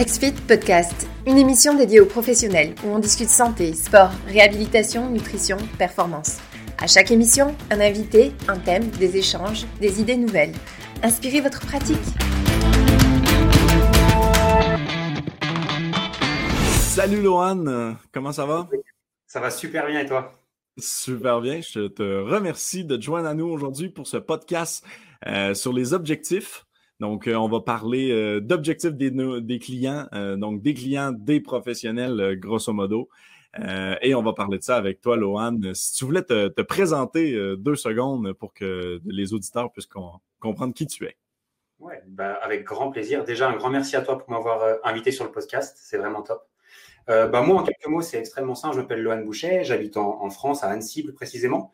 XFIT Podcast, une émission dédiée aux professionnels où on discute santé, sport, réhabilitation, nutrition, performance. À chaque émission, un invité, un thème, des échanges, des idées nouvelles. Inspirez votre pratique. Salut Lohan, comment ça va? Ça va super bien et toi? Super bien, je te remercie de te joindre à nous aujourd'hui pour ce podcast euh, sur les objectifs. Donc, euh, on va parler euh, d'objectifs des, clients, euh, donc des clients, des professionnels, grosso modo. et on va parler de ça avec toi, Lohan. Si tu voulais te, présenter deux secondes pour que les auditeurs puissent comprendre qui tu es. Oui, bah, avec grand plaisir. Déjà, un grand merci à toi pour m'avoir invité sur le podcast. C'est vraiment top. bah, moi, en quelques mots, c'est extrêmement simple. Je m'appelle Lohan Boucher. J'habite en, en, France, à Annecy plus précisément.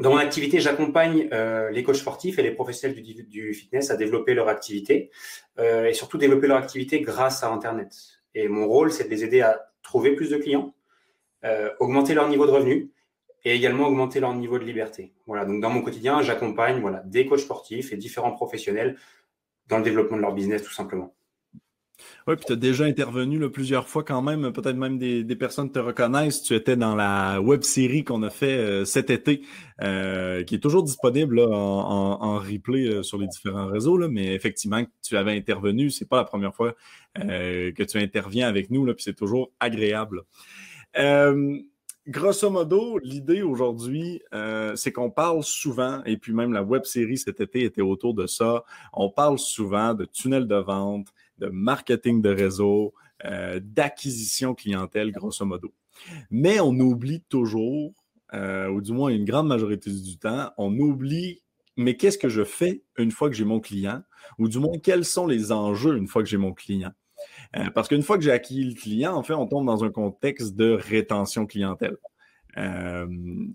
Dans mon activité, j'accompagne euh, les coachs sportifs et les professionnels du, fitness à développer leur activité euh, et surtout développer leur activité grâce à Internet. Et mon rôle, c'est de les aider à trouver plus de clients, euh, augmenter leur niveau de revenu et également augmenter leur niveau de liberté. Voilà. Donc dans mon quotidien, j'accompagne voilà des coachs sportifs et différents professionnels dans le développement de leur business tout simplement. Oui, puis tu as déjà intervenu plusieurs fois quand même, peut-être même des, personnes te reconnaissent. Tu étais dans la web série qu'on a fait euh, cet été, euh, qui est toujours disponible en, replay euh, sur les différents réseaux, mais effectivement, tu avais intervenu. C'est pas la première fois que tu interviens avec nous, puis c'est toujours agréable. Grosso modo, l'idée aujourd'hui, c'est qu'on parle souvent, et puis même la web série cet été était autour de ça, on parle souvent de tunnels de vente, de marketing de réseau, euh, d'acquisition clientèle, grosso modo. Mais on oublie toujours, euh, ou du moins une grande majorité du temps, on oublie, mais qu'est-ce que je fais une fois que j'ai mon client, ou du moins quels sont les enjeux une fois que j'ai mon client? Euh, parce qu'une fois que j'ai acquis le client, en fait, on tombe dans un contexte de rétention clientèle. Euh,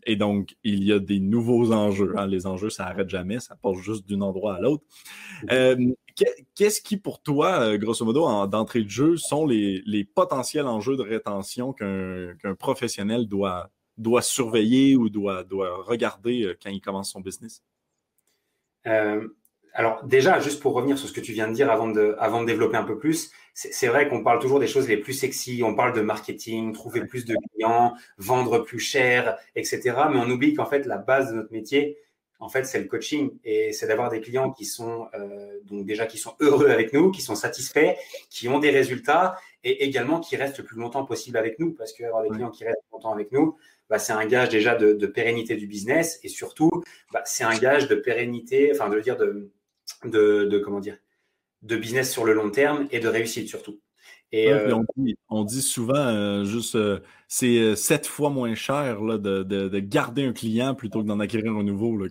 et donc, il y a des nouveaux enjeux. Hein. Les enjeux, ça n'arrête jamais, ça passe juste d'un endroit à l'autre. Euh, qu'est-ce qui, pour toi, euh, grosso modo, d'entrée de jeu, sont les, potentiels enjeux de rétention qu'un professionnel doit, doit surveiller ou doit, doit regarder quand il commence son business? alors déjà, juste pour revenir sur ce que tu viens de dire avant de, avant de développer un peu plus, c'est vrai qu'on parle toujours des choses les plus sexy, on parle de marketing, trouver plus de clients, vendre plus cher, etc. Mais on oublie qu'en fait, la base de notre métier, en fait, c'est le coaching et c'est d'avoir des clients qui sont euh, donc déjà qui sont heureux avec nous, qui sont satisfaits, qui ont des résultats et également qui restent le plus longtemps possible avec nous parce qu'avoir des clients qui restent longtemps avec nous, bah, c'est un gage déjà de, pérennité du business et surtout, bah, c'est un gage de pérennité, enfin de dire de, de comment dire de business sur le long terme et de réussite surtout. Et, euh, on, dit, souvent euh, juste euh, c'est sept fois moins cher là, de, garder un client plutôt que d'en acquérir un nouveau. Là,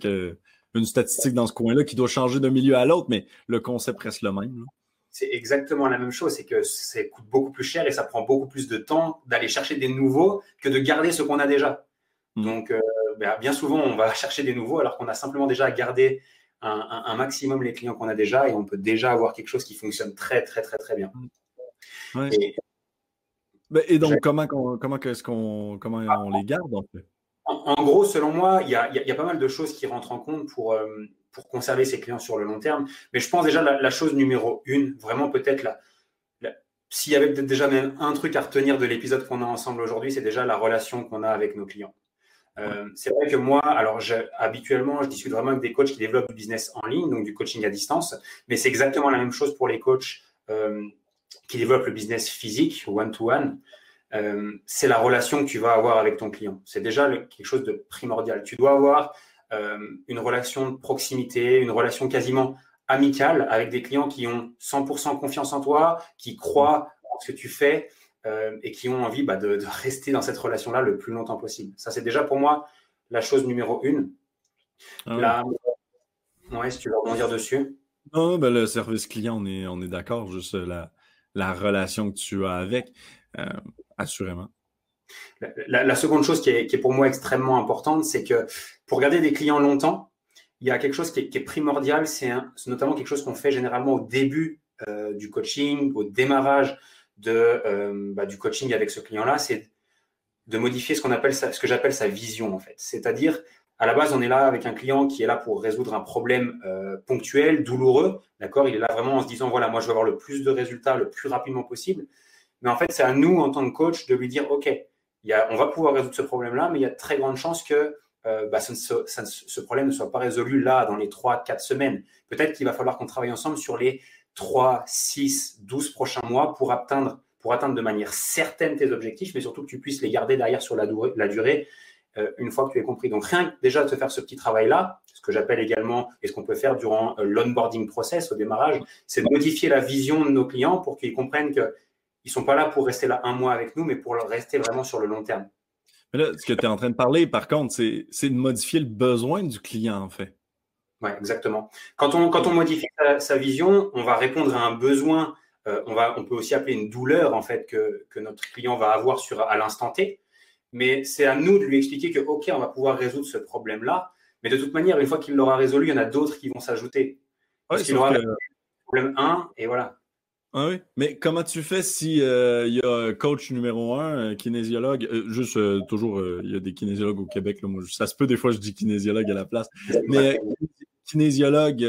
une statistique dans ce coin-là qui doit changer d'un milieu à l'autre, mais le concept reste le même. C'est exactement la même chose, c'est que ça coûte beaucoup plus cher et ça prend beaucoup plus de temps d'aller chercher des nouveaux que de garder ce qu'on a déjà. Mmh. Donc, ben, bien souvent, on va chercher des nouveaux alors qu'on a simplement déjà gardé un, maximum les clients qu'on a déjà et on peut déjà avoir quelque chose qui fonctionne très, très, très, très bien. Ben, et, donc, comment, comment, est-ce qu'on, comment on les garde en, gros, selon moi, il y a, pas mal de choses qui rentrent en compte pour, euh, pour conserver ses clients sur le long terme. Mais je pense déjà la, la chose numéro une, vraiment peut-être la, s'il y avait peut-être déjà même un truc à retenir de l'épisode qu'on a ensemble aujourd'hui, c'est déjà la relation qu'on a avec nos clients. Euh, c'est vrai que moi, alors habituellement, je discute vraiment avec des coachs qui développent du business en ligne, donc du coaching à distance, mais c'est exactement la même chose pour les coachs euh, qui développent le business physique, one-to-one. Euh, c'est la relation que tu vas avoir avec ton client. C'est déjà quelque chose de primordial. Tu dois avoir une relation de proximité, une relation quasiment amicale avec des clients qui ont 100% confiance en toi, qui croient en ce que tu fais, euh, et qui ont envie bah, de, rester dans cette relation-là le plus longtemps possible. Ça, c'est déjà pour moi la chose numéro une. Ah ouais. si tu veux rebondir dessus. Non, ben, le service client, on est, on est d'accord, juste la, la, relation que tu as avec, euh, assurément. La, seconde chose qui est, pour moi extrêmement importante, c'est que pour garder des clients longtemps, il y a quelque chose qui est, primordial, c'est notamment quelque chose qu'on fait généralement au début euh, du coaching, au démarrage de, euh, bah, du coaching avec ce client-là, c'est de modifier ce appelle ce que j'appelle sa vision en fait. C'est-à-dire À la base, on est là avec un client qui est là pour résoudre un problème euh, ponctuel, douloureux. D'accord? Il est là vraiment en se disant voilà, moi, je veux avoir le plus de résultats le plus rapidement possible. Mais en fait, c'est à nous, en tant que coach, de lui dire OK, on va pouvoir résoudre ce problème-là, mais il y a de très grandes chances que euh, bah, ce problème ne soit pas résolu là, dans les 3, 4 semaines. Peut-être qu'il va falloir qu'on travaille ensemble sur les 3, 6, 12 prochains mois pour atteindre, pour atteindre de manière certaine tes objectifs, mais surtout que tu puisses les garder derrière sur la, durée, une fois que tu es compris. Donc, rien que déjà de faire ce petit travail-là, ce que j'appelle également, et ce qu'on peut faire durant euh, l'onboarding process au démarrage, c'est de modifier la vision de nos clients pour qu'ils comprennent qu'ils ne sont pas là pour rester là un mois avec nous, mais pour rester vraiment sur le long terme. Mais là, ce que tu es en train de parler, par contre, c'est de modifier le besoin du client, en fait. Oui, exactement. Quand on, quand on modifie sa, vision, on va répondre à un besoin, euh, on, va, on peut aussi appeler une douleur, en fait, que, que notre client va avoir sur, à l'instant T. Mais c'est à nous de lui expliquer que, OK, on va pouvoir résoudre ce problème-là. Mais de toute manière, une fois qu'il l'aura résolu, il y en a d'autres qui vont s'ajouter. Parce qu'il aura le problème 1 et voilà. Ah oui, mais comment tu fais si euh, il y a coach numéro un, kinésiologue, euh, juste euh, toujours, il y a des kinésiologues au Québec, là, moi, ça se peut des fois je dis kinésiologue à la place, mais kinésiologue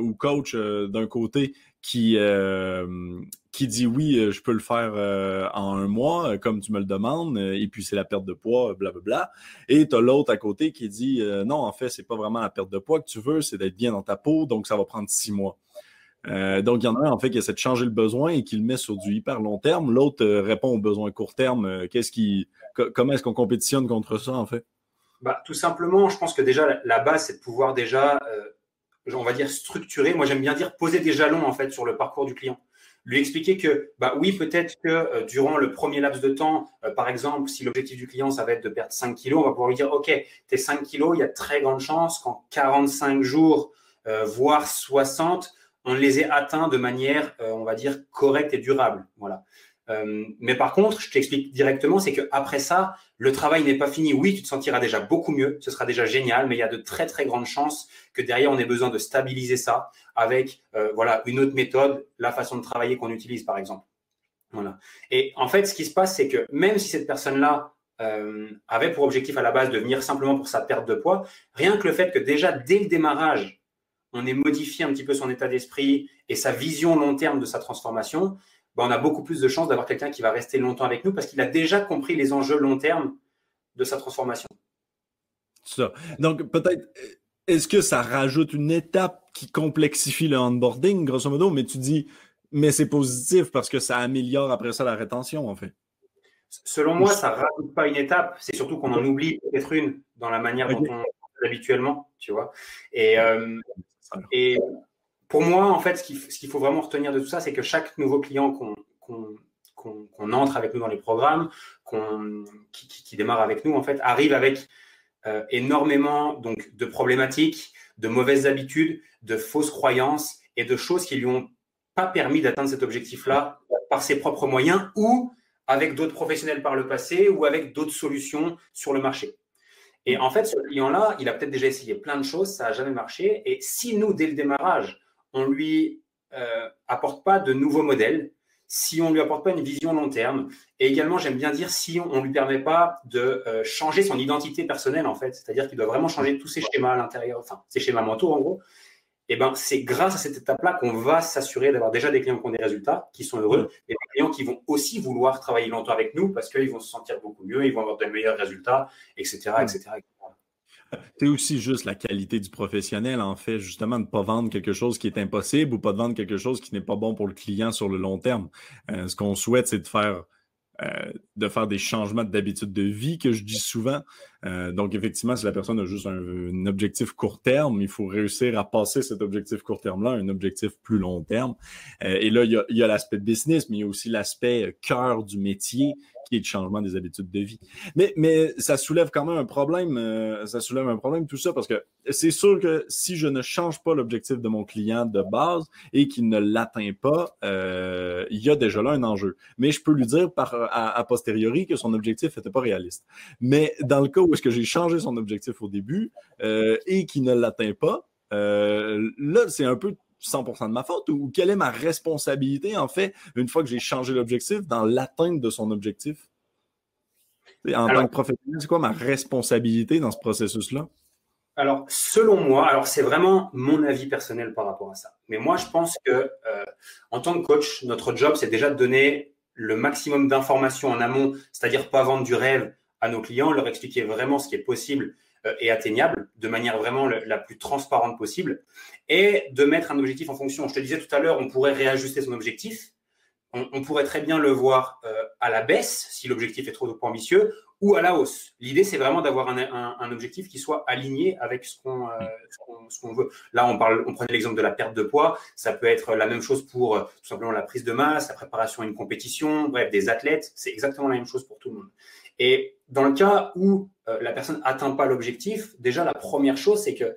ou coach d'un côté qui qui dit oui, je peux le faire en un mois, comme tu me le demandes, et puis c'est la perte de poids, blablabla. Et tu as l'autre à côté qui dit non, en fait, c'est pas vraiment la perte de poids que tu veux, c'est d'être bien dans ta peau, donc ça va prendre six mois. Euh, donc, il y en a un, en fait, qui essaie de changer le besoin et qui le met sur du hyper long terme. L'autre euh, répond aux besoins court terme. Euh, qu'est-ce qui, comment est-ce qu'on compétitionne contre ça, en fait? Bah, tout simplement, je pense que déjà, la, base, c'est de pouvoir déjà, on va dire, structurer. Moi, j'aime bien dire poser des jalons, en fait, sur le parcours du client. Lui expliquer que, bah oui, peut-être que durant le premier laps de temps, par exemple, si l'objectif du client, ça va être de perdre 5 kilos, on va pouvoir lui dire, OK, tes 5 kilos, il y a très grande chance qu'en 45 jours, voire 60, on les ait atteints de manière, euh, on va dire, correcte et durable. Voilà. Euh, mais par contre, je t'explique directement, c'est qu'après ça, le travail n'est pas fini. Oui, tu te sentiras déjà beaucoup mieux, ce sera déjà génial, mais il y a de très très grandes chances que derrière on ait besoin de stabiliser ça avec euh, voilà une autre méthode, la façon de travailler qu'on utilise par exemple. Voilà. Et en fait, ce qui se passe, c'est que même si cette personne-là avait pour objectif à la base de venir simplement pour sa perte de poids, rien que le fait que déjà dès le démarrage, on est modifié un petit peu son état d'esprit et sa vision long terme de sa transformation, ben, on a beaucoup plus de chances d'avoir quelqu'un qui va rester longtemps avec nous parce qu'il a déjà compris les enjeux long terme de sa transformation. Ça. Donc, peut-être, est-ce que ça rajoute une étape qui complexifie le onboarding, grosso modo, mais tu dis, mais c'est positif parce que ça améliore après ça la rétention, en fait? Selon moi, ça ne rajoute pas une étape, c'est surtout qu'on en oublie peut-être une dans la manière dont on habituellement, tu vois? Et, euh, et pour moi, en fait, ce qu'il faut vraiment retenir de tout ça, c'est que chaque nouveau client qu'on entre avec nous dans les programmes, qui, qui, démarre avec nous, en fait, arrive avec euh, énormément donc, de problématiques, de mauvaises habitudes, de fausses croyances et de choses qui lui ont pas permis d'atteindre cet objectif-là par ses propres moyens ou avec d'autres professionnels par le passé ou avec d'autres solutions sur le marché. Et en fait, ce client-là, il a peut-être déjà essayé plein de choses, ça n'a jamais marché. Et si nous, dès le démarrage, on lui euh, apporte pas de nouveaux modèles, si on lui apporte pas une vision long terme, et également, j'aime bien dire, si on ne lui permet pas de euh, changer son identité personnelle, en fait, c'est-à-dire qu'il doit vraiment changer tous ses schémas à l'intérieur, enfin, ses schémas mentaux, en gros, et eh ben, c'est grâce à cette étape-là qu'on va s'assurer d'avoir déjà des clients qui ont des résultats, qui sont heureux, et des clients qui vont aussi vouloir travailler longtemps avec nous parce qu'ils vont se sentir beaucoup mieux, ils vont avoir de meilleurs résultats, etc. etc., C'est aussi juste la qualité du professionnel, en fait, justement, de ne pas vendre quelque chose qui est impossible ou pas de vendre quelque chose qui n'est pas bon pour le client sur le long terme. Euh, ce qu'on souhaite, c'est de euh, de faire des changements d'habitude de vie que je dis souvent. Euh, donc, effectivement, si la personne a juste un, objectif court terme, il faut réussir à passer cet objectif court terme-là à un objectif plus long terme. Euh, et là, il y a, a l'aspect business, mais il y a aussi l'aspect cœur du métier qui est le changement des habitudes de vie. Mais, mais ça soulève quand même un problème. ça soulève un problème, tout ça, parce que c'est sûr que si je ne change pas l'objectif de mon client de base et qu'il ne l'atteint pas, il y a déjà là un enjeu. Mais je peux lui dire par a, posteriori que son objectif n'était pas réaliste. Mais dans le cas où est-ce que j'ai changé son objectif au début euh, et qu'il ne l'atteint pas, euh, là, c'est un peu 100% de ma faute ou quelle est ma responsabilité, en fait, une fois que j'ai changé l'objectif, dans l'atteinte de son objectif? En tant que professionnel, c'est quoi ma responsabilité dans ce processus-là? Alors, selon moi, alors c'est vraiment mon avis personnel par rapport à ça. Mais moi, je pense que euh, en tant que coach, notre job, c'est déjà de donner le maximum d'informations en amont, c'est-à-dire pas vendre du rêve à nos clients, leur expliquer vraiment ce qui est possible euh, et atteignable de manière vraiment la plus transparente possible et de mettre un objectif en fonction. Je te disais tout à l'heure, on pourrait réajuster son objectif. On, pourrait très bien le voir euh, à la baisse si l'objectif est trop ambitieux ou à la hausse. L'idée, c'est vraiment d'avoir un, objectif qui soit aligné avec euh, ce qu'on veut. Là, on, parle, on prenait l'exemple de la perte de poids. Ça peut être la même chose pour tout simplement la prise de masse, la préparation à une compétition, bref, des athlètes. C'est exactement la même chose pour tout le monde. Et dans le cas où euh, la personne n'atteint pas l'objectif, déjà, la première chose, c'est que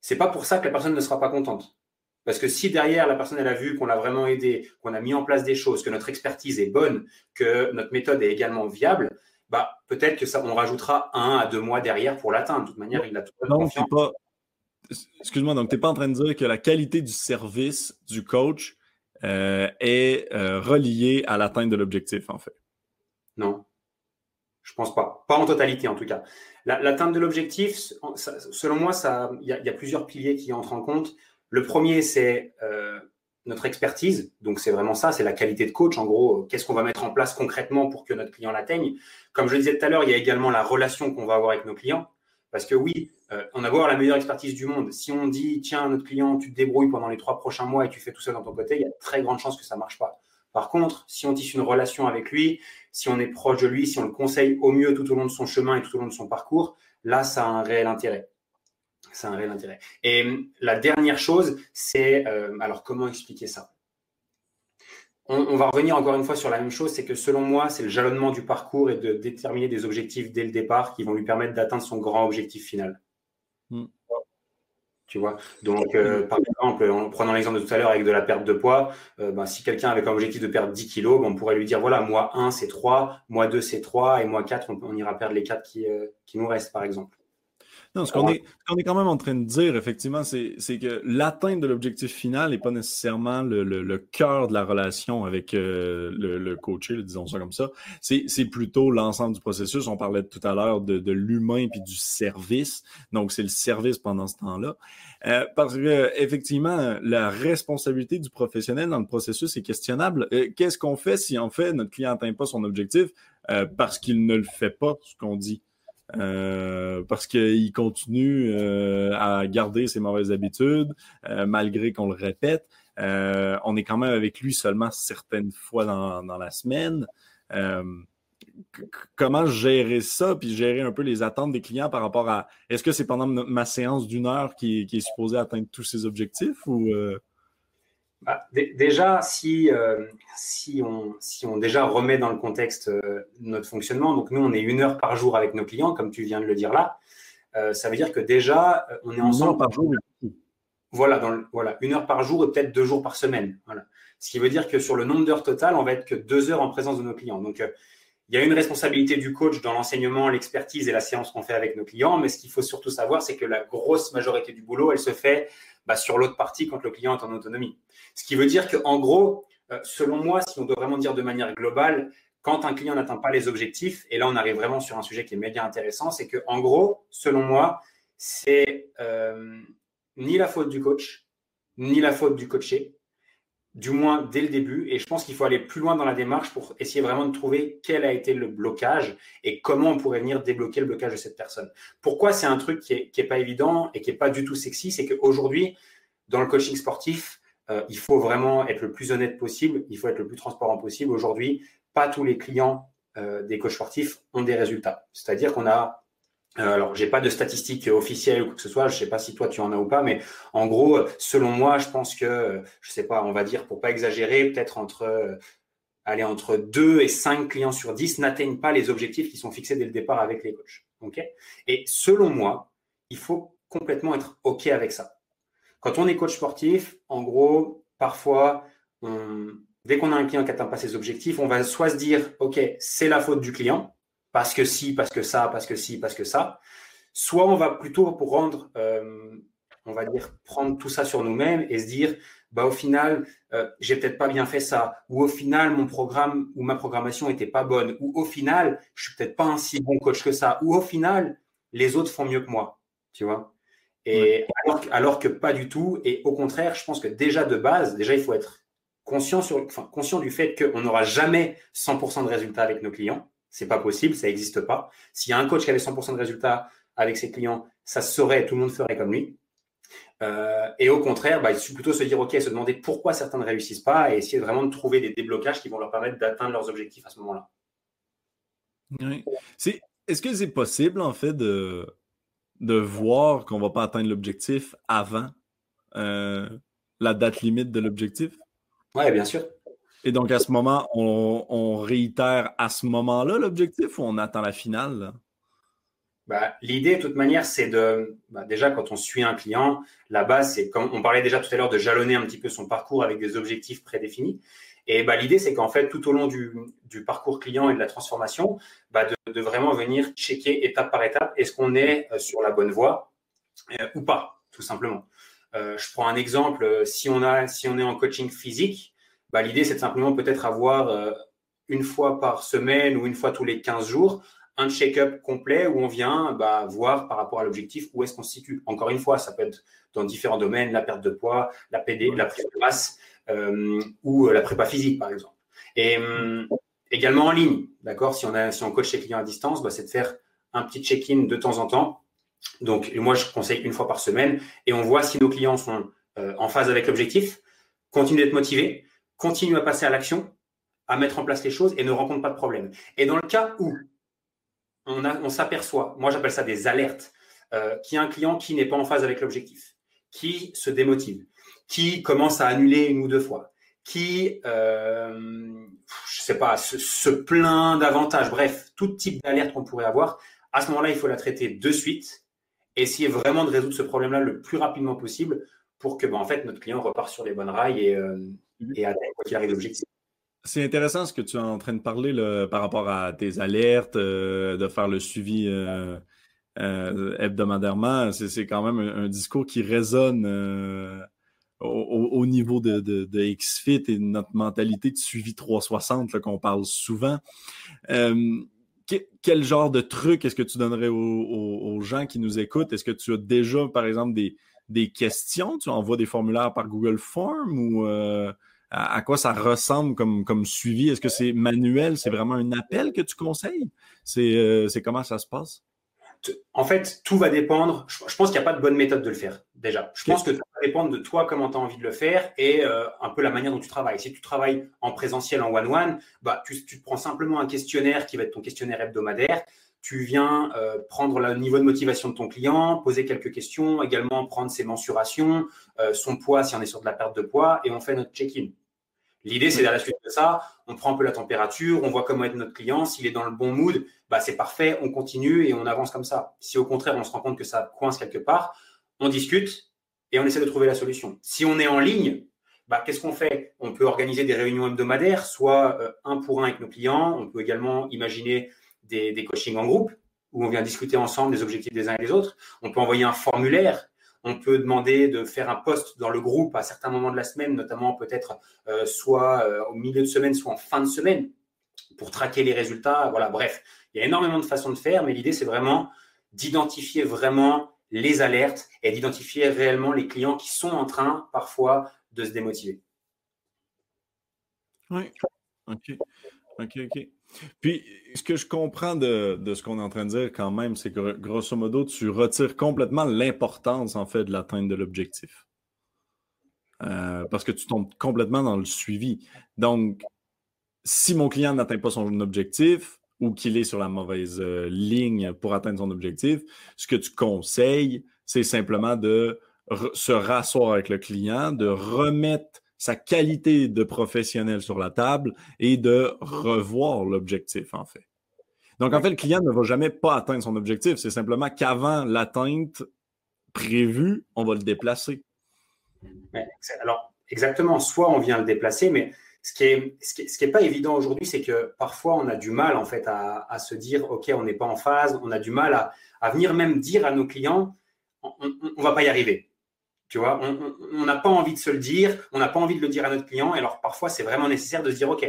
c'est pas pour ça que la personne ne sera pas contente. Parce que si derrière, la personne, elle a vu qu'on l'a vraiment aidé, qu'on a mis en place des choses, que notre expertise est bonne, que notre méthode est également viable, bah, peut-être que ça, on rajoutera un à deux mois derrière pour l'atteindre. De toute manière, il a tout non, pas... Excuse-moi, donc tu n'es pas en train de dire que la qualité du service du coach euh, est euh, reliée à l'atteinte de l'objectif, en fait? Non, je pense pas. Pas en totalité, en tout cas. L'atteinte de l'objectif, selon moi, il y, a plusieurs piliers qui entrent en compte. Le premier, c'est euh, notre expertise. Donc, c'est vraiment ça, c'est la qualité de coach. En gros, qu'est-ce qu'on va mettre en place concrètement pour que notre client l'atteigne? Comme je le disais tout à l'heure, il y a également la relation qu'on va avoir avec nos clients. Parce que oui, euh, on a la meilleure expertise du monde. Si on dit, tiens, notre client, tu te débrouilles pendant les trois prochains mois et tu fais tout ça dans ton côté, il y a très grande chance que ça ne marche pas. Par contre, si on tisse une relation avec lui, si on est proche de lui, si on le conseille au mieux tout au long de son chemin et tout au long de son parcours, là, ça a un réel intérêt. C'est un réel intérêt. Et hum, la dernière chose, c'est euh, alors comment expliquer ça? On, va revenir encore une fois sur la même chose, c'est que selon moi, c'est le jalonnement du parcours et de déterminer des objectifs dès le départ qui vont lui permettre d'atteindre son grand objectif final. Hmm. Tu vois Donc, euh, par exemple, en prenant l'exemple de tout à l'heure avec de la perte de poids, euh, ben, si quelqu'un avait comme objectif de perdre 10 kilos, ben, on pourrait lui dire voilà, mois 1, c'est 3, mois 2, c'est 3, et mois 4, on, ira perdre les 4 qui, qui nous restent, par exemple. Non, ce qu'on est, est, quand même en train de dire, effectivement, c'est que l'atteinte de l'objectif final n'est pas nécessairement le, le, cœur de la relation avec euh, le, le coaché, disons ça comme ça. C'est plutôt l'ensemble du processus. On parlait tout à l'heure de, de l'humain puis du service. Donc, c'est le service pendant ce temps-là. Euh, parce que, effectivement, la responsabilité du professionnel dans le processus est questionnable. Euh, qu'est-ce qu'on fait si, en fait, notre client n'atteint pas son objectif? Parce qu'il ne le fait pas, ce qu'on dit? Euh, parce qu'il continue euh, à garder ses mauvaises habitudes, euh, malgré qu'on le répète. on est quand même avec lui seulement certaines fois dans, la semaine. comment gérer ça, puis gérer un peu les attentes des clients par rapport à est-ce que c'est pendant ma séance d'une heure qui, est supposée atteindre tous ses objectifs ou bah, déjà, si, euh, si, on, si on déjà remet dans le contexte euh, notre fonctionnement, donc nous, on est une heure par jour avec nos clients, comme tu viens de le dire là, euh, ça veut dire que déjà, on est ensemble. par jour. Voilà, dans voilà, une heure par jour et peut-être deux jours par semaine. Voilà. Ce qui veut dire que sur le nombre d'heures totales, on va être que deux heures en présence de nos clients. Donc, il y a une responsabilité du coach dans l'enseignement, l'expertise et la séance qu'on fait avec nos clients, mais ce qu'il faut surtout savoir, c'est que la grosse majorité du boulot, elle se fait bah, sur l'autre partie quand le client est en autonomie. Ce qui veut dire qu'en gros, euh, selon moi, si on doit vraiment dire de manière globale, quand un client n'atteint pas les objectifs, et là on arrive vraiment sur un sujet qui est méga intéressant, c'est que en gros, selon moi, c'est euh, ni la faute du coach, ni la faute du coaché, du moins dès le début. Et je pense qu'il faut aller plus loin dans la démarche pour essayer vraiment de trouver quel a été le blocage et comment on pourrait venir débloquer le blocage de cette personne. Pourquoi c'est un truc qui n'est est pas évident et qui n'est pas du tout sexy, c'est qu'aujourd'hui, dans le coaching sportif, euh, il faut vraiment être le plus honnête possible, il faut être le plus transparent possible. Aujourd'hui, pas tous les clients euh, des coachs sportifs ont des résultats. C'est-à-dire qu'on a alors, j'ai pas de statistiques officielles ou quoi que ce soit. Je sais pas si toi tu en as ou pas, mais en gros, selon moi, je pense que, je sais pas, on va dire pour pas exagérer, peut-être entre, aller entre 2 et 5 clients sur 10 n'atteignent pas les objectifs qui sont fixés dès le départ avec les coachs. Et selon moi, il faut complètement être ok avec ça. Quand on est coach sportif, en gros, parfois, dès qu'on a un client qui n'atteint pas ses objectifs, on va soit se dire, ok, c'est la faute du client parce que si, parce que ça, parce que si, parce que ça. Soit on va plutôt pour rendre, euh, on va dire, prendre tout ça sur nous-mêmes et se dire, bah au final, euh, j'ai peut-être pas bien fait ça, ou au final mon programme ou ma programmation était pas bonne, ou au final, je suis peut-être pas un si bon coach que ça, ou au final, les autres font mieux que moi, tu vois. Et alors, que pas du tout. Et au contraire, je pense que déjà de base, déjà, il faut être conscient, sur, enfin, conscient du fait qu'on n'aura jamais 100% de résultats avec nos clients. C'est pas possible, ça n'existe pas. S'il y a un coach qui avait 100% de résultats avec ses clients, ça se saurait, tout le monde ferait comme lui. Euh, et au contraire, bah, il faut plutôt se dire, OK, se demander pourquoi certains ne réussissent pas et essayer vraiment de trouver des déblocages qui vont leur permettre d'atteindre leurs objectifs à ce moment-là. Oui. Est-ce que c'est possible, en fait, de, de voir qu'on ne va pas atteindre l'objectif avant euh, la date limite de l'objectif? Oui, bien sûr. Et donc, à ce moment, on, réitère à ce moment-là l'objectif ou on attend la finale? Bah, l'idée, de toute manière, c'est de. Bah, déjà, quand on suit un client, la base, c'est comme on parlait déjà tout à l'heure de jalonner un petit peu son parcours avec des objectifs prédéfinis. Et bah, l'idée, c'est qu'en fait, tout au long du, parcours client et de la transformation, bah, de, vraiment venir checker étape par étape, est-ce qu'on est euh, sur la bonne voie euh, ou pas, tout simplement. Euh, je prends un exemple, si on, a, si on est en coaching physique, bah, l'idée, c'est simplement peut-être avoir une fois par semaine ou une fois tous les 15 jours un check-up complet où on vient bah, voir par rapport à l'objectif où est-ce qu'on se situe. Encore une fois, ça peut être dans différents domaines, la perte de poids, la PD, la prise de masse euh, ou euh, la prépa physique, par exemple. Et euh, également en ligne, d'accord? Si, on a, si on coach ses clients à distance, bah, c'est de faire un petit check-in de temps en temps. Donc, moi, je conseille une fois par semaine et on voit si nos clients sont en phase avec l'objectif, continuent d'être motivés, continuent à passer à l'action, à mettre en place les choses et ne rencontrent pas de problème. Et dans le cas où on, s'aperçoit, moi j'appelle ça des alertes, euh, qu'il y a un client qui n'est pas en phase avec l'objectif, qui se démotive, qui commence à annuler une ou deux fois, qui, euh, je sais pas, se, plaint davantage, bref, tout type d'alerte qu'on pourrait avoir, à ce moment-là, il faut la traiter de suite, essayer vraiment de résoudre ce problème-là le plus rapidement possible pour que, ben, en fait, notre client repart sur les bonnes rails et, euh, et atteigne arrive l'objectif. C'est intéressant ce que tu es en train de parler par rapport à tes alertes, euh, de faire le suivi euh, euh, hebdomadairement. C'est quand même un, discours qui résonne au, niveau de, XFIT et notre mentalité de suivi 360 qu'on parle souvent. quel genre de truc est-ce que tu donnerais aux, gens qui nous écoutent? Est-ce que tu as déjà, par exemple, des, des questions? Tu envoies des formulaires par Google Form ou à, quoi ça ressemble comme, comme suivi? Est-ce que c'est manuel? C'est vraiment un appel que tu conseilles? C'est euh, comment ça se passe? En fait, tout va dépendre. Je, pense qu'il n'y a pas de bonne méthode de le faire, déjà. Je pense que ça va dépendre de toi, comment tu as envie de le faire et euh, un peu la manière dont tu travailles. Si tu travailles en présentiel, en one-one, bah, tu, tu prends simplement un questionnaire qui va être ton questionnaire hebdomadaire tu viens euh, prendre le niveau de motivation de ton client, poser quelques questions, également prendre ses mensurations, euh, son poids si on est sur de la perte de poids, et on fait notre check-in. L'idée, c'est à la suite de ça, on prend un peu la température, on voit comment est notre client. S'il est dans le bon mood, bah, c'est parfait, on continue et on avance comme ça. Si au contraire, on se rend compte que ça coince quelque part, on discute et on essaie de trouver la solution. Si on est en ligne, bah, qu'est-ce qu'on fait? On peut organiser des réunions hebdomadaires, soit euh, un pour un avec nos clients. On peut également imaginer des, des coachings en groupe où on vient discuter ensemble des objectifs des uns et des autres. On peut envoyer un formulaire on peut demander de faire un post dans le groupe à certains moments de la semaine, notamment peut-être euh, soit euh, au milieu de semaine, soit en fin de semaine, pour traquer les résultats. Voilà, bref, il y a énormément de façons de faire, mais l'idée, c'est vraiment d'identifier vraiment les alertes et d'identifier réellement les clients qui sont en train parfois de se démotiver. Oui, ok. OK, OK. Puis, ce que je comprends de, ce qu'on est en train de dire quand même, c'est que grosso modo, tu retires complètement l'importance, en fait, de l'atteinte de l'objectif. Euh, parce que tu tombes complètement dans le suivi. Donc, si mon client n'atteint pas son objectif ou qu'il est sur la mauvaise euh, ligne pour atteindre son objectif, ce que tu conseilles, c'est simplement de se rasseoir avec le client, de remettre sa qualité de professionnel sur la table et de revoir l'objectif, en fait. Donc, en fait, le client ne va jamais pas atteindre son objectif. C'est simplement qu'avant l'atteinte prévue, on va le déplacer. alors, exactement. Soit on vient le déplacer, mais ce qui est, ce qui est, pas évident aujourd'hui, c'est que parfois on a du mal en fait à, se dire, ok, on n'est pas en phase. On a du mal à, à, venir même dire à nos clients, on, ne va pas y arriver. Tu vois, on n'a pas envie de se le dire, on n'a pas envie de le dire à notre client. Et alors, parfois, c'est vraiment nécessaire de se dire, OK,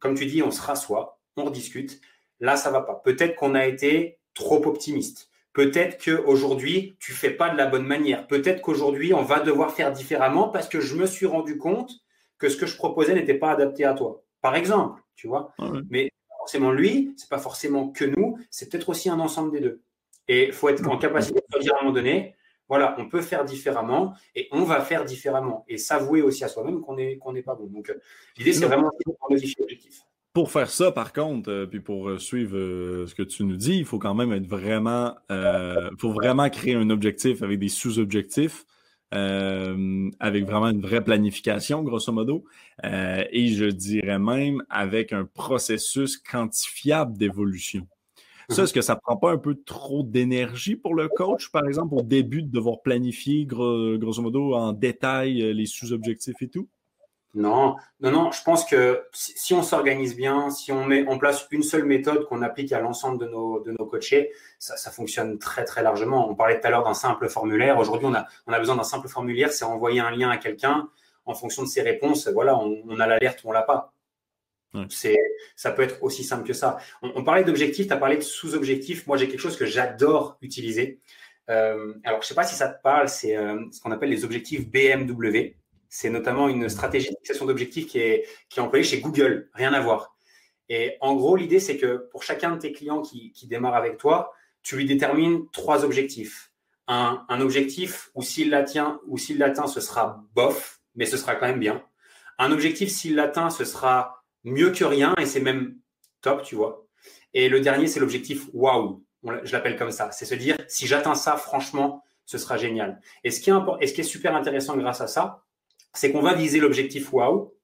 comme tu dis, on se rassoit, on rediscute. Là, ça va pas. Peut-être qu'on a été trop optimiste. Peut-être qu'aujourd'hui, tu fais pas de la bonne manière. Peut-être qu'aujourd'hui, on va devoir faire différemment parce que je me suis rendu compte que ce que je proposais n'était pas adapté à toi. Par exemple, tu vois. Ah Mais forcément lui, c'est pas forcément que nous, c'est peut-être aussi un ensemble des deux. Et il faut être en capacité de dire à un moment donné, voilà, on peut faire différemment et on va faire différemment. Et s'avouer aussi à soi-même qu'on n'est qu'on pas bon. Donc, euh, l'idée, c'est vraiment de modifier l'objectif. Pour faire ça, par contre, euh, puis pour euh, suivre ce que tu nous dis, il faut quand même être vraiment, il faut vraiment créer un objectif avec des sous-objectifs, avec vraiment une vraie planification, grosso modo, et je dirais même avec un processus quantifiable d'évolution. Ça, est-ce que ça prend pas un peu trop d'énergie pour le coach, par exemple, au début de devoir planifier, grosso modo, en détail euh, les sous-objectifs et tout? Non, non, non. Je pense que si on s'organise bien, si on met en place une seule méthode qu'on applique à l'ensemble de nos, de coachés, ça, fonctionne très, très largement. On parlait tout à l'heure d'un simple formulaire. Aujourd'hui, on a, besoin d'un simple formulaire. C'est envoyer un lien à quelqu'un. En fonction de ses réponses, voilà, on, on a l'alerte ou on l'a pas. Ça peut être aussi simple que ça. On, parlait d'objectifs, tu as parlé de sous-objectifs. Moi, j'ai quelque chose que j'adore utiliser. Euh, alors, je ne sais pas si ça te parle, c'est euh, ce qu'on appelle les objectifs BMW. C'est notamment une stratégie de fixation d'objectifs qui est, qui est employée chez Google. Rien à voir. Et en gros, l'idée, c'est que pour chacun de tes clients qui, qui démarre avec toi, tu lui détermines trois objectifs. Un, un objectif où ou s'il l'atteint, ce sera bof, mais ce sera quand même bien. Un objectif, s'il l'atteint, ce sera mieux que rien et c'est même top, tu vois. Et le dernier, c'est l'objectif waouh. Je l'appelle comme ça. C'est se dire, si j'atteins ça, franchement, ce sera génial. Et ce qui est, et ce qui est super intéressant grâce à ça, c'est qu'on va viser l'objectif waouh,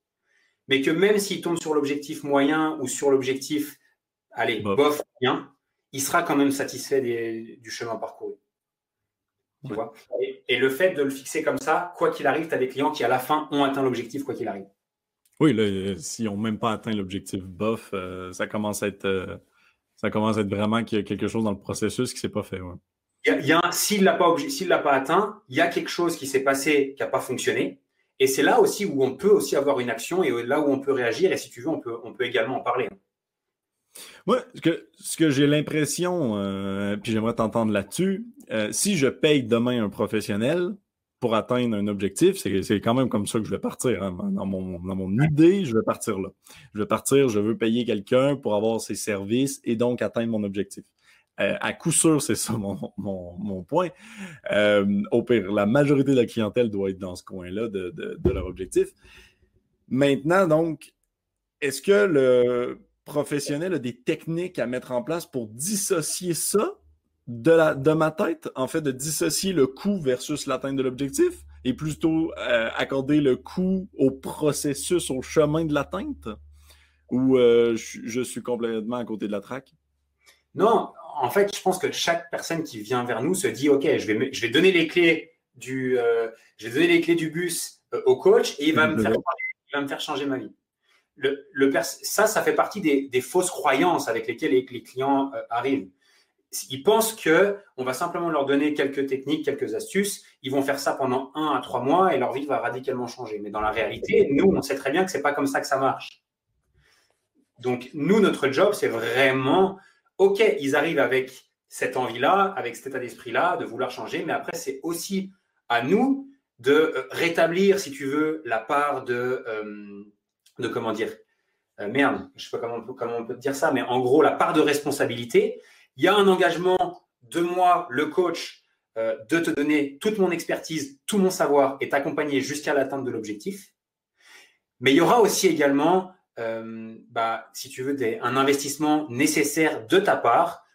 mais que même s'il tombe sur l'objectif moyen ou sur l'objectif, allez, bof, bien, il sera quand même satisfait du chemin parcouru. Tu vois et, et, le fait de le fixer comme ça, quoi qu'il arrive, tu as des clients qui à la fin ont atteint l'objectif, quoi qu'il arrive. Oui, là, euh, s'ils n'ont même pas atteint l'objectif bof, euh, ça commence à être euh, ça commence à être vraiment qu'il y a quelque chose dans le processus qui ne s'est pas fait. Il y a, s'il ne l'a pas, atteint, il y a quelque chose qui s'est passé qui n'a pas fonctionné. Et c'est là aussi où on peut aussi avoir une action et là où on peut réagir. Et si tu veux, on peut, on peut également en parler. Moi, ce que, ce que j'ai l'impression, puis j'aimerais t'entendre là-dessus, si je paye demain un professionnel, pour atteindre un objectif, c'est quand même comme ça que je vais partir. Hein. Dans, mon, dans mon idée, je vais partir là. Je vais partir, je veux payer quelqu'un pour avoir ses services et donc atteindre mon objectif. Euh, à coup sûr, c'est ça mon, mon, mon point. Euh, au pire, la majorité de la clientèle doit être dans ce coin-là de, de, de leur objectif. Maintenant, donc, est-ce que le professionnel a des techniques à mettre en place pour dissocier ça de, ma tête, en fait, de dissocier le coût versus l'atteinte de l'objectif et plutôt euh, accorder le coût au processus, au chemin de l'atteinte? Ou euh, je, suis complètement à côté de la traque? Non, en fait, je pense que chaque personne qui vient vers nous se dit, OK, je vais, je vais donner les clés du, euh, donner les clés du bus au coach et il va, me faire, changer ma vie. Le, le ça, ça fait partie des, fausses croyances avec lesquelles les, les clients arrivent ils pensent que on va simplement leur donner quelques techniques, quelques astuces. Ils vont faire ça pendant un à trois mois et leur vie va radicalement changer. Mais dans la réalité, nous, on sait très bien que c'est pas comme ça que ça marche. Donc, nous, notre job, c'est vraiment, OK, ils arrivent avec cette envie-là, avec cet état d'esprit-là, de vouloir changer. Mais après, c'est aussi à nous de euh, rétablir, si tu veux, la part de, euh, comment dire, euh, merde, je sais pas comment comment on peut dire ça, mais en gros, la part de responsabilité il y a un engagement de moi, le coach, euh, de te donner toute mon expertise, tout mon savoir et t'accompagner jusqu'à l'atteinte de l'objectif. Mais il y aura aussi également, euh, bah, si tu veux, un investissement nécessaire de ta part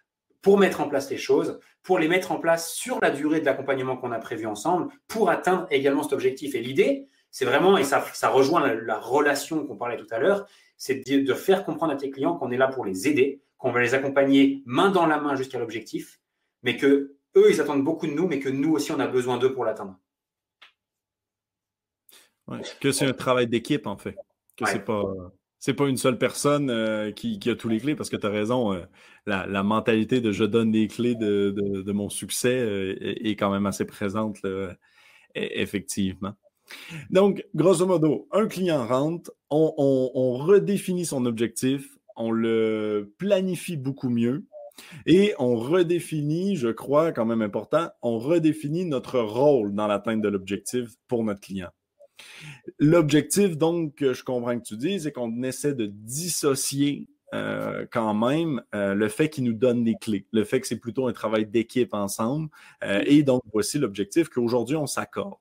pour mettre en place les choses, pour les mettre en place sur la durée de l'accompagnement qu'on a prévu ensemble, pour atteindre également cet objectif. Et l'idée, c'est vraiment, et ça, rejoint la, la relation qu'on parlait tout à l'heure, c'est de faire comprendre à tes clients qu'on est là pour les aider, qu'on va les accompagner main dans la main jusqu'à l'objectif, mais que eux, ils attendent beaucoup de nous, mais que nous aussi, on a besoin d'eux pour l'atteindre. que c'est un travail d'équipe, en fait. Que c'est pas. C'est pas une seule personne euh, qui, a tous les clés, parce que tu as raison, euh, la, mentalité de je donne les clés de, mon succès euh, est, quand même assez présente, e, effectivement. Donc, grosso modo, un client rentre, on redéfinit son objectif, on le planifie beaucoup mieux. Et on redéfinit, je crois, quand même important, on redéfinit notre rôle dans l'atteinte de l'objectif pour notre client. L'objectif, donc, que je comprends que tu dis, c'est qu'on essaie de dissocier euh, quand même euh, le fait qu'il nous donne des clés, le fait que c'est plutôt un travail d'équipe ensemble. Euh, et donc, voici l'objectif qu'aujourd'hui, on s'accorde.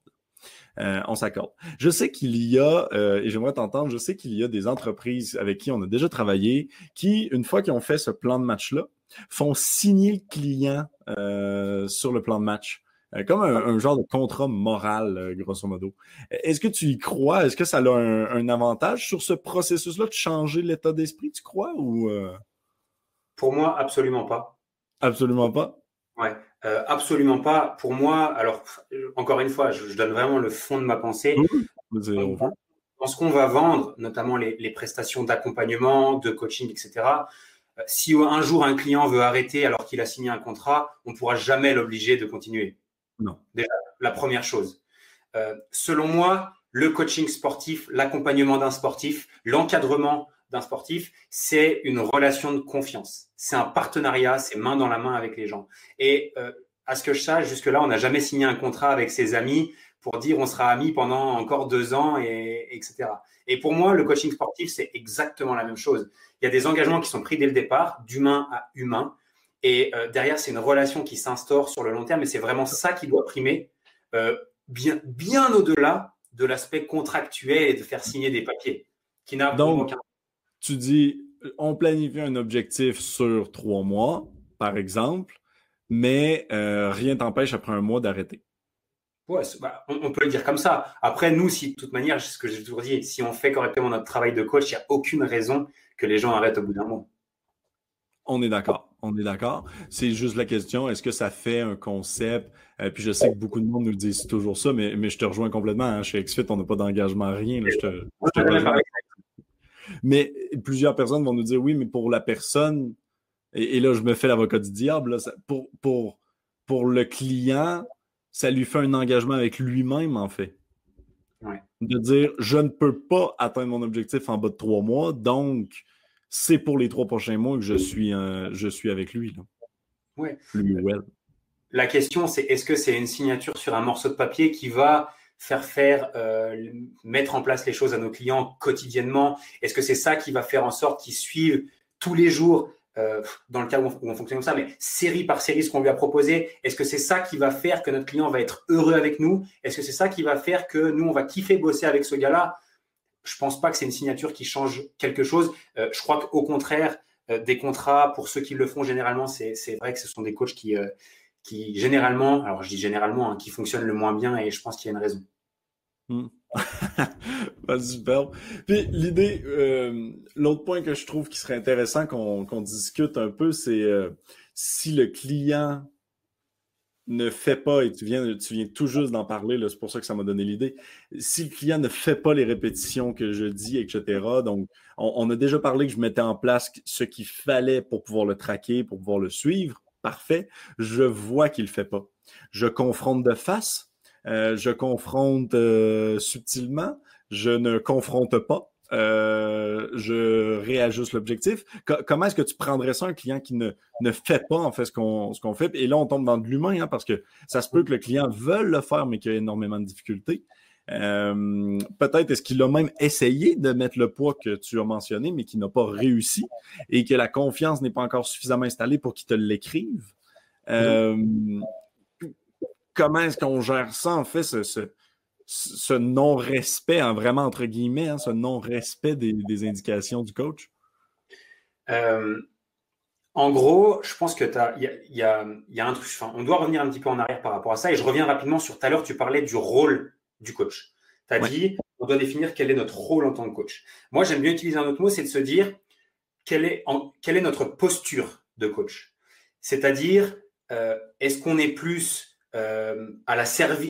On s'accorde. Je sais qu'il y a, et j'aimerais t'entendre, je sais qu'il y a des entreprises avec qui on a déjà travaillé qui, une fois qu'ils ont fait ce plan de match-là, font signer le client sur le plan de match. Euh, comme un, genre de contrat moral, euh, grosso modo. Est-ce que tu y crois? Est-ce que ça a un, avantage sur ce processus-là de changer l'état d'esprit, tu crois? Ou, euh? Pour moi, absolument pas. Absolument pas? Ouais, absolument pas. Pour moi, alors, encore une fois, je, donne vraiment le fond de ma pensée. Dans ce qu'on va vendre, notamment les, les prestations d'accompagnement, de coaching, etc., si un jour un client veut arrêter alors qu'il a signé un contrat, on ne pourra jamais l'obliger de continuer. Non. Déjà, la première chose. Euh, selon moi, le coaching sportif, l'accompagnement d'un sportif, l'encadrement d'un sportif, c'est une relation de confiance. C'est un partenariat, c'est main dans la main avec les gens. Et euh, à ce que je sache, jusque-là, on n'a jamais signé un contrat avec ses amis pour dire on sera amis pendant encore deux ans, et, etc. Et pour moi, le coaching sportif, c'est exactement la même chose. Il y a des engagements qui sont pris dès le départ, d'humain à humain. Et euh, derrière, c'est une relation qui s'instaure sur le long terme. Et c'est vraiment ça qui doit primer, euh, bien, bien au-delà de l'aspect contractuel et de faire signer des papiers, qui n'a Donc, tu dis, on planifie un objectif sur trois mois, par exemple, mais euh, rien t'empêche après un mois d'arrêter. Ouais, bah, on, peut le dire comme ça. Après, nous, si de toute manière, ce que j'ai toujours dit, si on fait correctement notre travail de coach, il n'y a aucune raison que les gens arrêtent au bout d'un mois. On est d'accord. On est d'accord. C'est juste la question, est-ce que ça fait un concept? Euh, puis je sais que beaucoup de monde nous dit toujours ça, mais, mais je te rejoins complètement. Hein. Chez XFIT, on n'a pas d'engagement, rien. je te, mais plusieurs personnes vont nous dire oui, mais pour la personne, et, là, je me fais l'avocat du diable, pour, pour, pour le client, ça lui fait un engagement avec lui-même, en fait. De dire je ne peux pas atteindre mon objectif en bas de trois mois, donc c'est pour les trois prochains mois que je suis, euh, je suis avec lui. Là. La question, c'est est-ce que c'est une signature sur un morceau de papier qui va faire faire, euh, mettre en place les choses à nos clients quotidiennement? Est-ce que c'est ça qui va faire en sorte qu'ils suivent tous les jours, euh, dans le cas où on, fonctionne comme ça, mais série par série ce qu'on lui a proposé? Est-ce que c'est ça qui va faire que notre client va être heureux avec nous? Est-ce que c'est ça qui va faire que nous, on va kiffer bosser avec ce gars-là? Je pense pas que c'est une signature qui change quelque chose. Euh, je crois qu'au contraire, des contrats, pour ceux qui le font généralement, c'est vrai que ce sont des coachs qui, qui généralement, alors je dis généralement, hein, qui fonctionnent le moins bien et je pense qu'il y a une raison. Hmm. super. Puis l'idée, l'autre point que je trouve qui serait intéressant qu'on discute un peu, c'est si le client ne fait pas, et tu viens, tu viens tout juste d'en parler, c'est pour ça que ça m'a donné l'idée, si le client ne fait pas les répétitions que je dis, etc., donc on, a déjà parlé que je mettais en place ce qu'il fallait pour pouvoir le traquer, pour pouvoir le suivre, parfait, je vois qu'il ne le fait pas. Je confronte de face, euh, je confronte euh, subtilement, je ne confronte pas, euh, je réajuste l'objectif. comment est-ce que tu prendrais ça un client qui ne, fait pas en fait ce qu'on ce qu'on fait? Et là, on tombe dans de l'humain, hein, parce que ça se peut que le client veuille le faire, mais qu'il y a énormément de difficultés. Euh, peut-être est-ce qu'il a même essayé de mettre le poids que tu as mentionné, mais qui n'a pas réussi et que la confiance n'est pas encore suffisamment installée pour qu'il te l'écrive. Euh, comment est-ce qu'on gère ça, en fait, ce, ce, ce non-respect, hein, vraiment entre guillemets, hein, ce non-respect des, indications du coach? Euh, en gros, je pense que il y a, un truc. on doit revenir un petit peu en arrière par rapport à ça. Et je reviens rapidement sur tout à l'heure, tu parlais du rôle du coach. Tu as dit, on doit définir quel est notre rôle en tant que coach. Moi, j'aime bien utiliser un autre mot, c'est de se dire quelle est, quelle est notre posture de coach. C'est-à-dire, euh, est-ce qu'on est plus euh, à la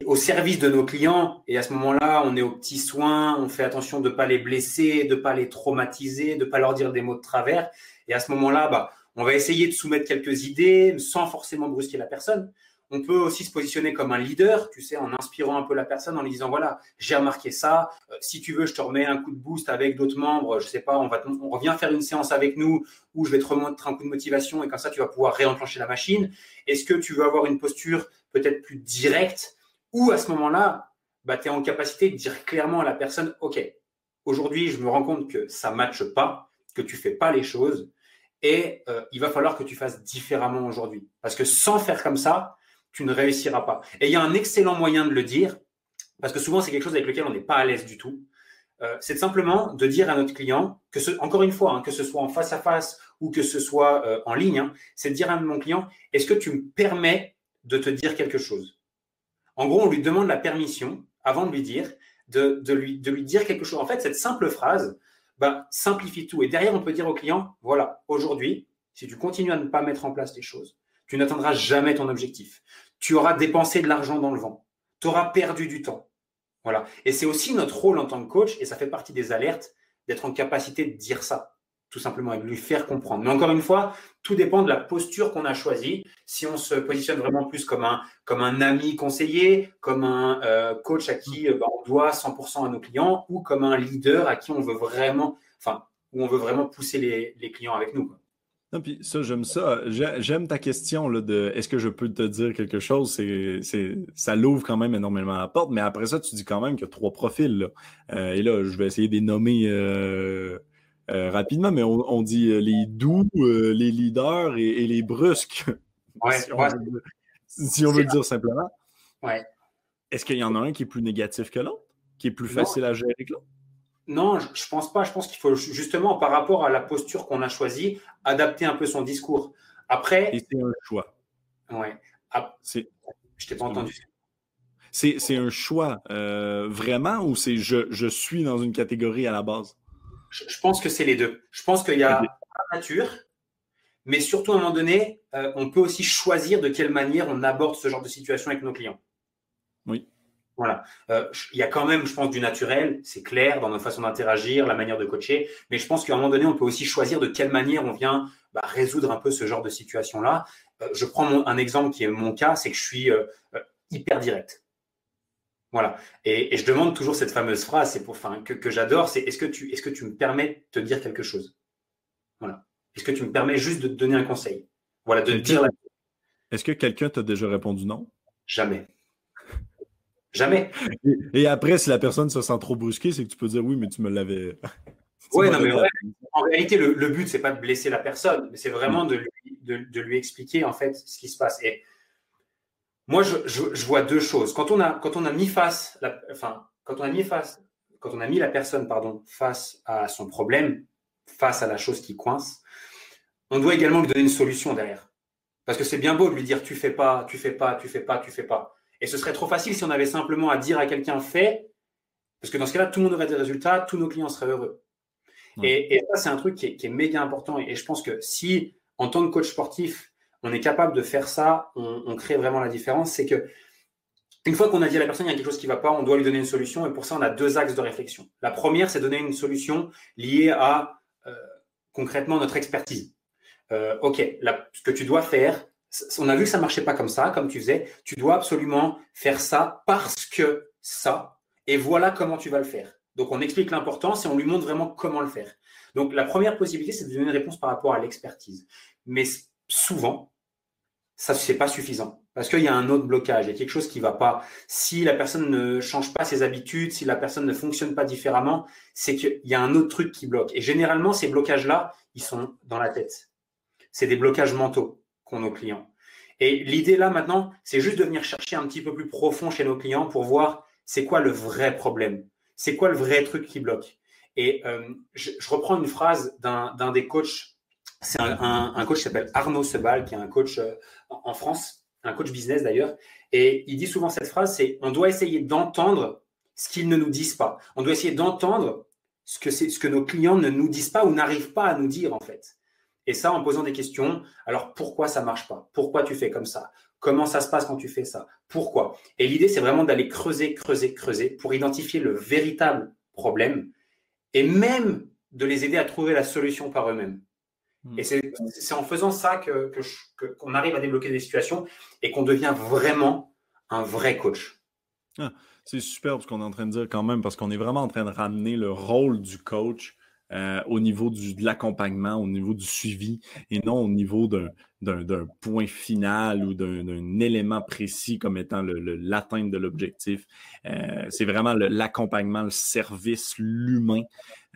au service de nos clients. Et à ce moment-là, on est aux petits soins, on fait attention de ne pas les blesser, de ne pas les traumatiser, de ne pas leur dire des mots de travers. Et à ce moment-là, bah, on va essayer de soumettre quelques idées sans forcément brusquer la personne. On peut aussi se positionner comme un leader, tu sais, en inspirant un peu la personne, en lui disant voilà, j'ai remarqué ça. Euh, si tu veux, je te remets un coup de boost avec d'autres membres. Je sais pas, on va, on revient faire une séance avec nous où je vais te remontrer un coup de motivation et comme ça, tu vas pouvoir réenclencher la machine. Est-ce que tu veux avoir une posture peut-être plus directe ou à ce moment-là, bah, tu es en capacité de dire clairement à la personne ok, aujourd'hui, je me rends compte que ça matche pas, que tu fais pas les choses et euh, il va falloir que tu fasses différemment aujourd'hui. Parce que sans faire comme ça, tu ne réussiras pas. Et il y a un excellent moyen de le dire, parce que souvent c'est quelque chose avec lequel on n'est pas à l'aise du tout. Euh, c'est simplement de dire à notre client, que encore une fois, hein, que ce soit en face à face ou que ce soit euh, en ligne, hein, c'est de dire à mon client, est-ce que tu me permets de te dire quelque chose? En gros, on lui demande la permission, avant de lui dire, de, lui, de lui dire quelque chose. En fait, cette simple phrase bah, simplifie tout. Et derrière, on peut dire au client, voilà, aujourd'hui, si tu continues à ne pas mettre en place les choses, tu n'atteindras jamais ton objectif tu auras dépensé de l'argent dans le vent. Tu auras perdu du temps. Voilà. Et c'est aussi notre rôle en tant que coach, et ça fait partie des alertes, d'être en capacité de dire ça, tout simplement, et de lui faire comprendre. Mais encore une fois, tout dépend de la posture qu'on a choisie. Si on se positionne vraiment plus comme un, ami conseiller, comme un euh, coach à qui euh, bah, on doit 100% à nos clients, ou comme un leader à qui on veut vraiment, enfin, où on veut vraiment pousser les clients avec nous. Non, puis ça, j'aime ça. J'aime ta question là, de est-ce que je peux te dire quelque chose? C'est, ça l'ouvre quand même énormément la porte, mais après ça, tu dis quand même qu'il y a trois profils. Là. Euh, et là, je vais essayer de les nommer euh, euh, rapidement, mais on, dit les doux, les leaders et, les brusques. Ouais, si, on veut, si on veut le dire simplement. Ouais. Est-ce qu'il y en a un qui est plus négatif que l'autre? Qui est plus facile à gérer que l'autre? Non, je ne pense pas. Je pense qu'il faut justement, par rapport à la posture qu'on a choisie, adapter un peu son discours. Après. Et c'est un choix. Ouais. Ah, je t'ai pas entendu. C'est un choix euh, vraiment ou c'est je, je, suis dans une catégorie à la base? Je, pense que c'est les deux. Je pense qu'il y a la nature, mais surtout à un moment donné, euh, on peut aussi choisir de quelle manière on aborde ce genre de situation avec nos clients. Oui. Voilà. Euh, il y a quand même, je pense, du naturel, c'est clair dans notre façon d'interagir, la manière de coacher, mais je pense qu'à un moment donné, on peut aussi choisir de quelle manière on vient bah, résoudre un peu ce genre de situation-là. Euh, je prends un exemple qui est mon cas, c'est que je suis euh, hyper direct. Voilà. Et, je demande toujours cette fameuse phrase, c'est pour, enfin, que, que j'adore, c'est est-ce que tu, est-ce que tu me permets de te dire quelque chose? Voilà. Est-ce que tu me permets juste de te donner un conseil? Voilà, de te dire. La... Est-ce que quelqu'un t'a déjà répondu non? Jamais. Jamais. Et, après, si la personne se sent trop brusquée, c'est que tu peux dire oui, mais tu me l'avais. Oui, non, mais en réalité, le, le but, c'est pas de blesser la personne, mais c'est vraiment mm. de lui, de, lui, expliquer en fait ce qui se passe. Et moi, je, je, vois deux choses. Quand on a, quand on a mis face, la, enfin, quand on a mis face, quand on a mis la personne, pardon, face à son problème, face à la chose qui coince, on doit également lui donner une solution derrière. Parce que c'est bien beau de lui dire tu fais pas, tu fais pas, tu fais pas, tu fais pas. Et ce serait trop facile si on avait simplement à dire à quelqu'un fait, parce que dans ce cas-là, tout le monde aurait des résultats, tous nos clients seraient heureux. Et, ça, c'est un truc qui est, méga important. Et, je pense que si, en tant que coach sportif, on est capable de faire ça, on, crée vraiment la différence. C'est que une fois qu'on a dit à la personne il y a quelque chose qui ne va pas, on doit lui donner une solution. Et pour ça, on a deux axes de réflexion. La première, c'est donner une solution liée à euh, concrètement notre expertise. Euh, ok, ce que tu dois faire, on a vu que ça marchait pas comme ça, comme tu faisais. Tu dois absolument faire ça parce que ça. Et voilà comment tu vas le faire. Donc, on explique l'importance et on lui montre vraiment comment le faire. Donc, la première possibilité, c'est de donner une réponse par rapport à l'expertise. Mais souvent, ça, c'est pas suffisant. Parce qu'il y a un autre blocage, il y a quelque chose qui va pas. Si la personne ne change pas ses habitudes, si la personne ne fonctionne pas différemment, c'est qu'il y a un autre truc qui bloque. Et généralement, ces blocages-là, ils sont dans la tête. C'est des blocages mentaux qu'ont nos clients. Et l'idée là maintenant, c'est juste de venir chercher un petit peu plus profond chez nos clients pour voir c'est quoi le vrai problème, c'est quoi le vrai truc qui bloque. Et euh, je, reprends une phrase d'un des coachs, c'est un, coach qui s'appelle Arnaud Sebal, qui est un coach euh, en France, un coach business d'ailleurs, et il dit souvent cette phrase, c'est on doit essayer d'entendre ce qu'ils ne nous disent pas. On doit essayer d'entendre ce que, ce que nos clients ne nous disent pas ou n'arrivent pas à nous dire en fait. Et ça, en posant des questions. Alors, pourquoi ça marche pas? Pourquoi tu fais comme ça? Comment ça se passe quand tu fais ça? Pourquoi? Et l'idée, c'est vraiment d'aller creuser, creuser, creuser pour identifier le véritable problème et même de les aider à trouver la solution par eux-mêmes. Et c'est en faisant ça qu'on que, qu'on arrive à débloquer des situations et qu'on devient vraiment un vrai coach. Ah, c'est super ce qu'on est en train de dire quand même, parce qu'on est vraiment en train de ramener le rôle du coach euh, au niveau du, de l'accompagnement, au niveau du suivi, et non au niveau d'un point final ou d'un élément précis comme étant l'atteinte de l'objectif. Euh, c'est vraiment l'accompagnement, le, service, l'humain,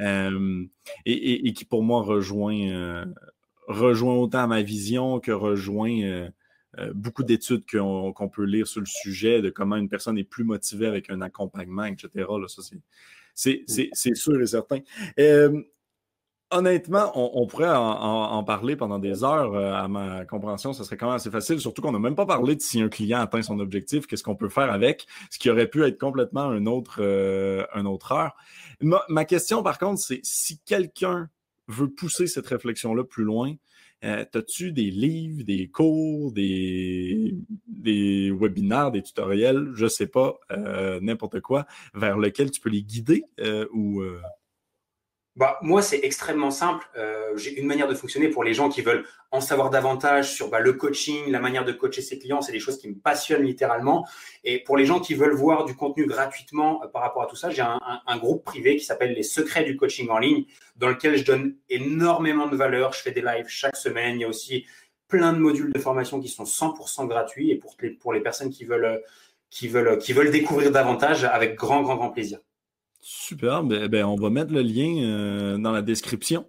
euh, et, et, qui pour moi rejoint, rejoint autant ma vision que rejoint beaucoup d'études qu'on peut lire sur le sujet de comment une personne est plus motivée avec un accompagnement, etc. Là, ça, c'est sûr et certain. Euh, honnêtement, on, pourrait en, parler pendant des heures. Euh, à ma compréhension, ça serait quand même assez facile, surtout qu'on n'a même pas parlé de si un client atteint son objectif, qu'est-ce qu'on peut faire avec, ce qui aurait pu être complètement un autre, euh, un autre heure. Ma, question, par contre, c'est si quelqu'un veut pousser cette réflexion-là plus loin, euh, As-tu des livres, des cours, des, des webinaires, des tutoriels, je sais pas, euh, n'importe quoi, vers lequel tu peux les guider euh, ou euh? Bah, moi, c'est extrêmement simple. Euh, j'ai une manière de fonctionner pour les gens qui veulent en savoir davantage sur bah, le coaching, la manière de coacher ses clients. C'est des choses qui me passionnent littéralement. Et pour les gens qui veulent voir du contenu gratuitement euh, par rapport à tout ça, j'ai un, un, groupe privé qui s'appelle Les Secrets du coaching en ligne, dans lequel je donne énormément de valeur. Je fais des lives chaque semaine. Il y a aussi plein de modules de formation qui sont 100% gratuits et pour les, pour les personnes qui veulent, qui, veulent, qui veulent découvrir davantage, avec grand, grand, grand plaisir. Super. Ben, ben, on va mettre le lien euh, dans la description.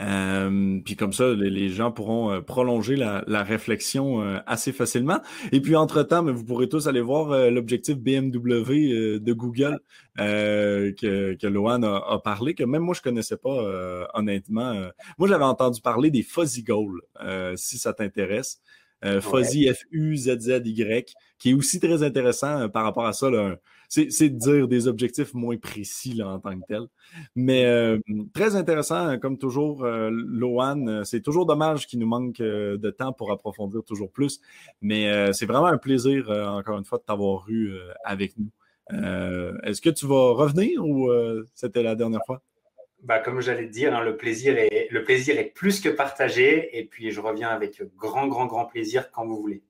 Euh, puis comme ça, les, gens pourront euh, prolonger la, réflexion assez facilement. Et puis entre-temps, mais vous pourrez tous aller voir l'objectif BMW de Google que, que Lohan a, parlé, que même moi, je connaissais pas honnêtement. moi, j'avais entendu parler des Fuzzy Goals, si ça t'intéresse. Fuzzy, F-U-Z-Z-Y, qui est aussi très intéressant par rapport à ça. Là, c'est de dire des objectifs moins précis là, en tant que tel. Mais euh, très intéressant, comme toujours, euh, Lohan. Euh, c'est toujours dommage qu'il nous manque de temps pour approfondir toujours plus. Mais c'est vraiment un plaisir, encore une fois, de t'avoir eu avec nous. Est-ce que tu vas revenir ou c'était la dernière fois? Bah, comme j'allais te dire, hein, le, plaisir est, le plaisir est plus que partagé. Et puis, je reviens avec grand, grand, grand plaisir quand vous voulez.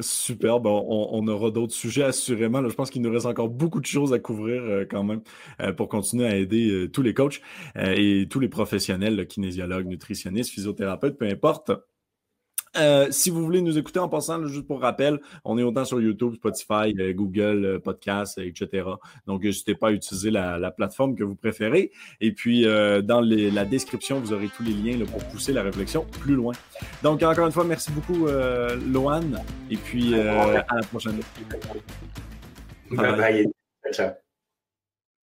Super, bon, on, aura d'autres sujets assurément. je pense qu'il nous reste encore beaucoup de choses à couvrir euh, quand même euh, pour continuer à aider euh, tous les coachs et tous les professionnels, kinésiologues, nutritionnistes, physiothérapeutes, peu importe. Euh, si vous voulez nous écouter en passant, juste pour rappel, on est autant sur YouTube, Spotify, euh, Google euh, Podcast, etc. Donc, n'hésitez pas à utiliser la, plateforme que vous préférez. Et puis, dans la description, vous aurez tous les liens pour pousser la réflexion plus loin. Donc, encore une fois, merci beaucoup, Lohan. Et puis, à la prochaine. bye. bye. Ciao.